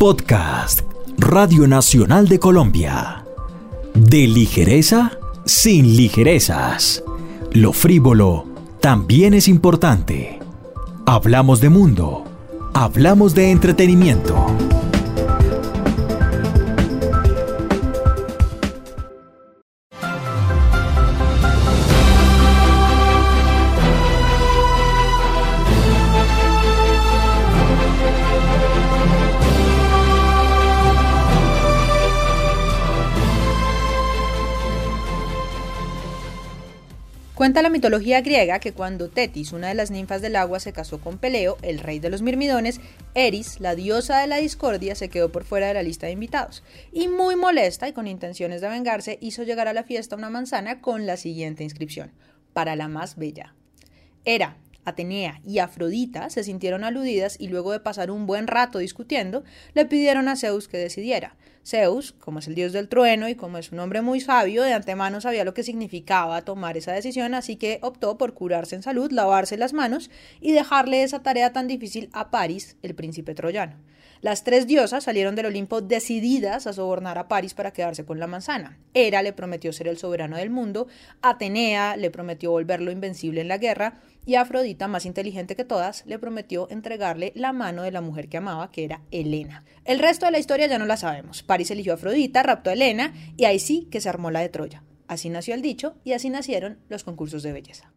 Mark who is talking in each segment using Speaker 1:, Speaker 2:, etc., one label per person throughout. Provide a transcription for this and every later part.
Speaker 1: Podcast, Radio Nacional de Colombia. De ligereza sin ligerezas. Lo frívolo también es importante. Hablamos de mundo. Hablamos de entretenimiento.
Speaker 2: Cuenta la mitología griega que cuando Tetis, una de las ninfas del agua, se casó con Peleo, el rey de los mirmidones, Eris, la diosa de la discordia, se quedó por fuera de la lista de invitados. Y muy molesta y con intenciones de vengarse, hizo llegar a la fiesta una manzana con la siguiente inscripción: Para la más bella. Era Atenea y Afrodita se sintieron aludidas y luego de pasar un buen rato discutiendo, le pidieron a Zeus que decidiera. Zeus, como es el dios del trueno y como es un hombre muy sabio, de antemano sabía lo que significaba tomar esa decisión, así que optó por curarse en salud, lavarse las manos y dejarle esa tarea tan difícil a Paris, el príncipe troyano. Las tres diosas salieron del Olimpo decididas a sobornar a Paris para quedarse con la manzana. Hera le prometió ser el soberano del mundo, Atenea le prometió volverlo invencible en la guerra, y Afrodita, más inteligente que todas, le prometió entregarle la mano de la mujer que amaba, que era Helena. El resto de la historia ya no la sabemos. Paris eligió a Afrodita, raptó a Helena, y ahí sí que se armó la de Troya. Así nació el dicho y así nacieron los concursos de belleza.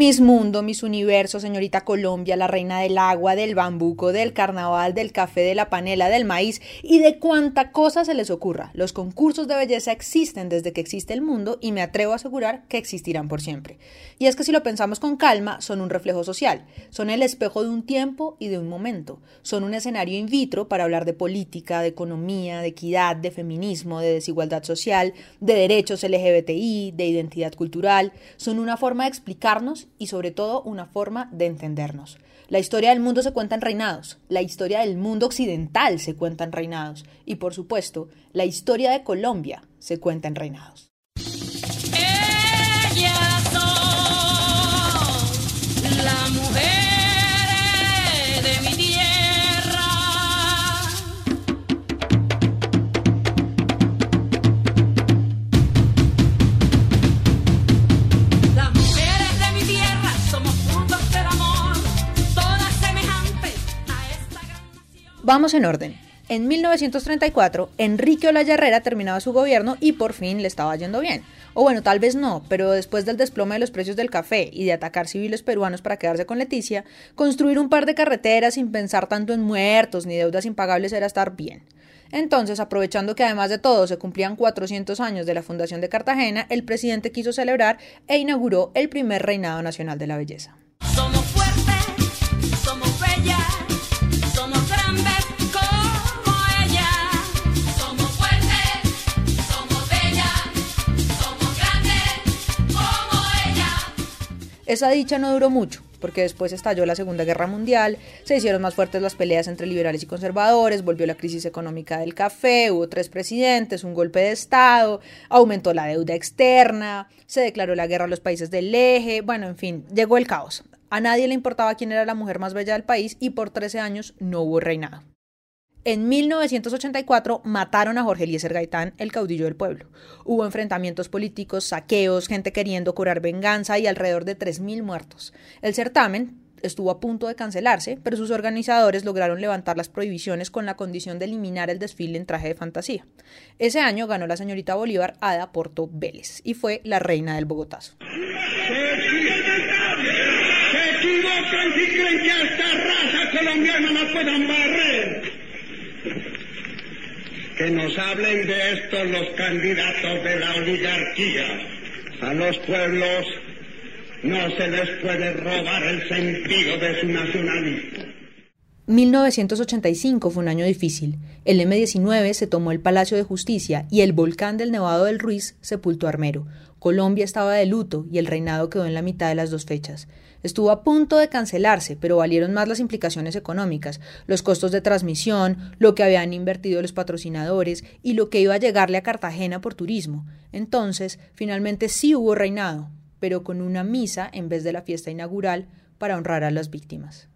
Speaker 2: Mis Mundo, Mis Universo, Señorita Colombia, la Reina del Agua, del Bambuco, del Carnaval, del Café, de la Panela, del Maíz y de cuánta cosa se les ocurra. Los concursos de belleza existen desde que existe el mundo y me atrevo a asegurar que existirán por siempre. Y es que si lo pensamos con calma, son un reflejo social, son el espejo de un tiempo y de un momento, son un escenario in vitro para hablar de política, de economía, de equidad, de feminismo, de desigualdad social, de derechos LGBTI, de identidad cultural, son una forma de explicarnos y sobre todo una forma de entendernos. La historia del mundo se cuenta en reinados, la historia del mundo occidental se cuenta en reinados y por supuesto la historia de Colombia se cuenta en reinados. Vamos en orden. En 1934, Enrique Olaya terminaba su gobierno y por fin le estaba yendo bien. O bueno, tal vez no, pero después del desplome de los precios del café y de atacar civiles peruanos para quedarse con Leticia, construir un par de carreteras sin pensar tanto en muertos ni deudas impagables era estar bien. Entonces, aprovechando que además de todo se cumplían 400 años de la fundación de Cartagena, el presidente quiso celebrar e inauguró el primer reinado nacional de la belleza. Esa dicha no duró mucho, porque después estalló la Segunda Guerra Mundial, se hicieron más fuertes las peleas entre liberales y conservadores, volvió la crisis económica del café, hubo tres presidentes, un golpe de Estado, aumentó la deuda externa, se declaró la guerra a los países del eje, bueno, en fin, llegó el caos. A nadie le importaba quién era la mujer más bella del país y por 13 años no hubo reinado. En 1984 mataron a Jorge Eliezer Gaitán, el caudillo del pueblo. Hubo enfrentamientos políticos, saqueos, gente queriendo cobrar venganza y alrededor de 3.000 muertos. El certamen estuvo a punto de cancelarse, pero sus organizadores lograron levantar las prohibiciones con la condición de eliminar el desfile en traje de fantasía. Ese año ganó la señorita Bolívar Ada Porto Vélez y fue la reina del Bogotazo.
Speaker 3: Se esta raza colombiana la puedan barrer que nos hablen de esto los candidatos de la oligarquía. A los pueblos no se les puede robar el sentido de su nacionalismo.
Speaker 2: 1985 fue un año difícil. El M-19 se tomó el Palacio de Justicia y el volcán del Nevado del Ruiz sepultó a Armero. Colombia estaba de luto y el reinado quedó en la mitad de las dos fechas. Estuvo a punto de cancelarse, pero valieron más las implicaciones económicas, los costos de transmisión, lo que habían invertido los patrocinadores y lo que iba a llegarle a Cartagena por turismo. Entonces, finalmente sí hubo reinado, pero con una misa en vez de la fiesta inaugural para honrar a las víctimas.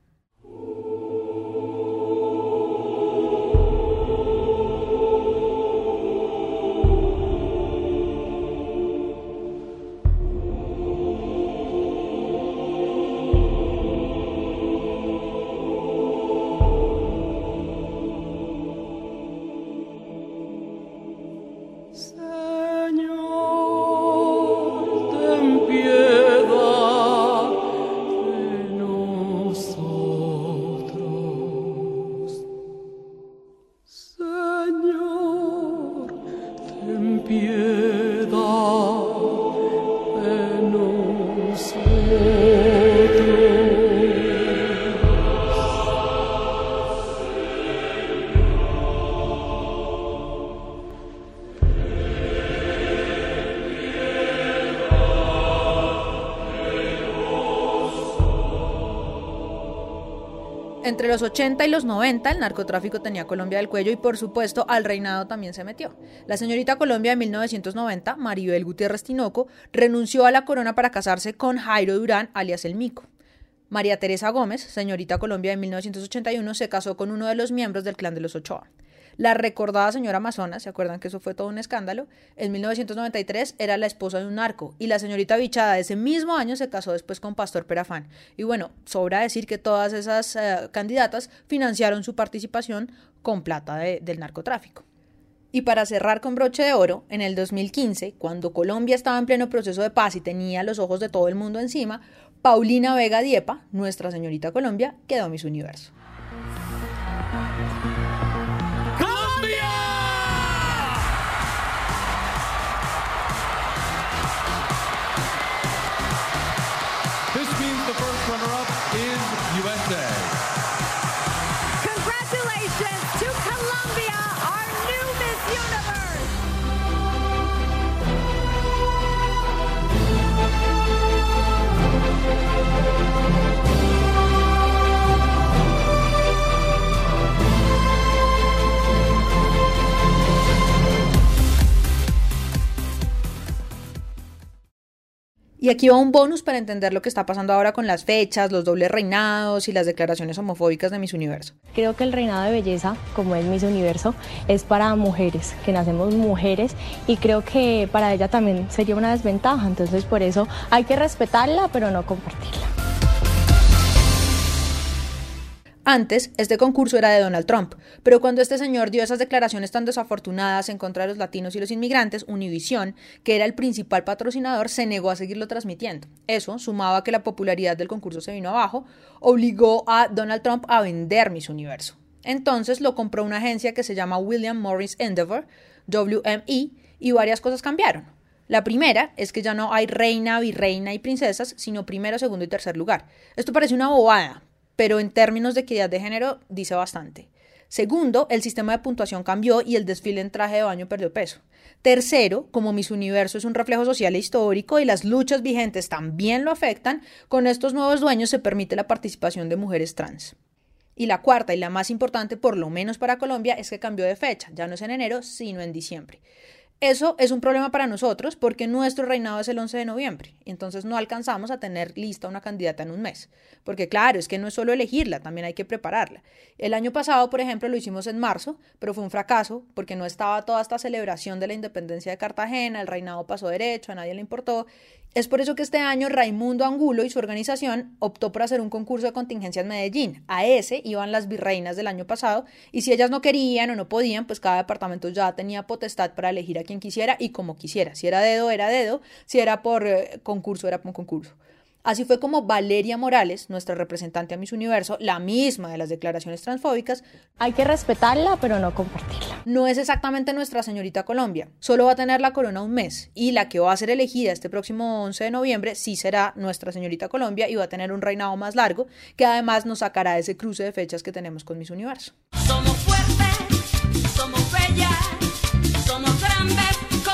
Speaker 2: Los 80 y los 90 el narcotráfico tenía a Colombia del cuello y por supuesto al reinado también se metió. La señorita Colombia de 1990, Maribel Gutiérrez Tinoco, renunció a la corona para casarse con Jairo Durán, alias El Mico. María Teresa Gómez, señorita Colombia de 1981, se casó con uno de los miembros del clan de los Ochoa. La recordada señora Amazonas, ¿se acuerdan que eso fue todo un escándalo? En 1993 era la esposa de un narco y la señorita Bichada ese mismo año se casó después con Pastor Perafán. Y bueno, sobra decir que todas esas eh, candidatas financiaron su participación con plata de- del narcotráfico. Y para cerrar con broche de oro, en el 2015, cuando Colombia estaba en pleno proceso de paz y tenía los ojos de todo el mundo encima, Paulina Vega Diepa, nuestra señorita Colombia, quedó Miss Universo. Y aquí va un bonus para entender lo que está pasando ahora con las fechas, los dobles reinados y las declaraciones homofóbicas de Miss Universo.
Speaker 4: Creo que el reinado de belleza, como es Miss Universo, es para mujeres, que nacemos mujeres y creo que para ella también sería una desventaja, entonces por eso hay que respetarla pero no compartirla.
Speaker 2: Antes, este concurso era de Donald Trump, pero cuando este señor dio esas declaraciones tan desafortunadas en contra de los latinos y los inmigrantes, Univision, que era el principal patrocinador, se negó a seguirlo transmitiendo. Eso, sumado a que la popularidad del concurso se vino abajo, obligó a Donald Trump a vender Miss Universo. Entonces lo compró una agencia que se llama William Morris Endeavor, WME, y varias cosas cambiaron. La primera es que ya no hay reina, virreina y princesas, sino primero, segundo y tercer lugar. Esto parece una bobada, pero en términos de equidad de género dice bastante. Segundo, el sistema de puntuación cambió y el desfile en traje de baño perdió peso. Tercero, como Miss Universo es un reflejo social e histórico y las luchas vigentes también lo afectan, con estos nuevos dueños se permite la participación de mujeres trans. Y la cuarta y la más importante, por lo menos para Colombia, es que cambió de fecha, ya no es en enero, sino en diciembre. Eso es un problema para nosotros porque nuestro reinado es el 11 de noviembre entonces no alcanzamos a tener lista una candidata en un mes. Porque claro, es que no es solo elegirla, también hay que prepararla. El año pasado, por ejemplo, lo hicimos en marzo, pero fue un fracaso porque no estaba toda esta celebración de la independencia de Cartagena, el reinado pasó derecho, a nadie le importó. Es por eso que este año Raimundo Angulo y su organización optó por hacer un concurso de contingencia en Medellín. A ese iban las virreinas del año pasado y si ellas no querían o no podían, pues cada departamento ya tenía potestad para elegir a quien quisiera y como quisiera. Si era dedo, era dedo. Si era por eh, concurso, era por concurso. Así fue como Valeria Morales, nuestra representante a Miss Universo, la misma de las declaraciones transfóbicas,
Speaker 4: Hay que respetarla pero no compartirla.
Speaker 2: no es exactamente nuestra señorita Colombia. Solo va a tener la corona un mes y la que va a ser elegida este próximo 11 de noviembre sí será nuestra señorita Colombia y va a tener un reinado más largo que además nos sacará de ese cruce de fechas que tenemos con Miss Universo.
Speaker 5: Somos fuertes, somos bellas, somos grandes como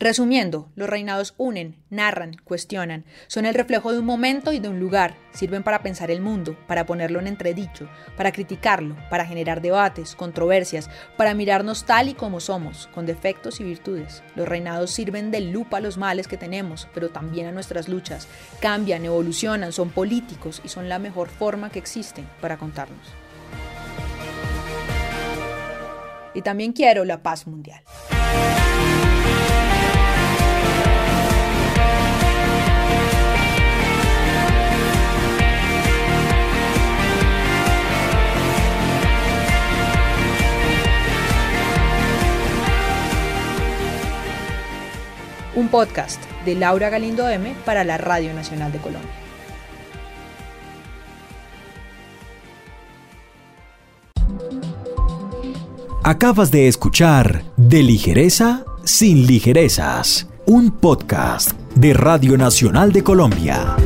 Speaker 2: Resumiendo, los reinados unen, narran, cuestionan, son el reflejo de un momento y de un lugar, sirven para pensar el mundo, para ponerlo en entredicho, para criticarlo, para generar debates, controversias, para mirarnos tal y como somos, con defectos y virtudes. Los reinados sirven de lupa a los males que tenemos, pero también a nuestras luchas, cambian, evolucionan, son políticos y son la mejor forma que existe para contarnos. Y también quiero la paz mundial. Un podcast de Laura Galindo M para la Radio Nacional de Colombia.
Speaker 1: Acabas de escuchar De ligereza sin ligerezas, un podcast de Radio Nacional de Colombia.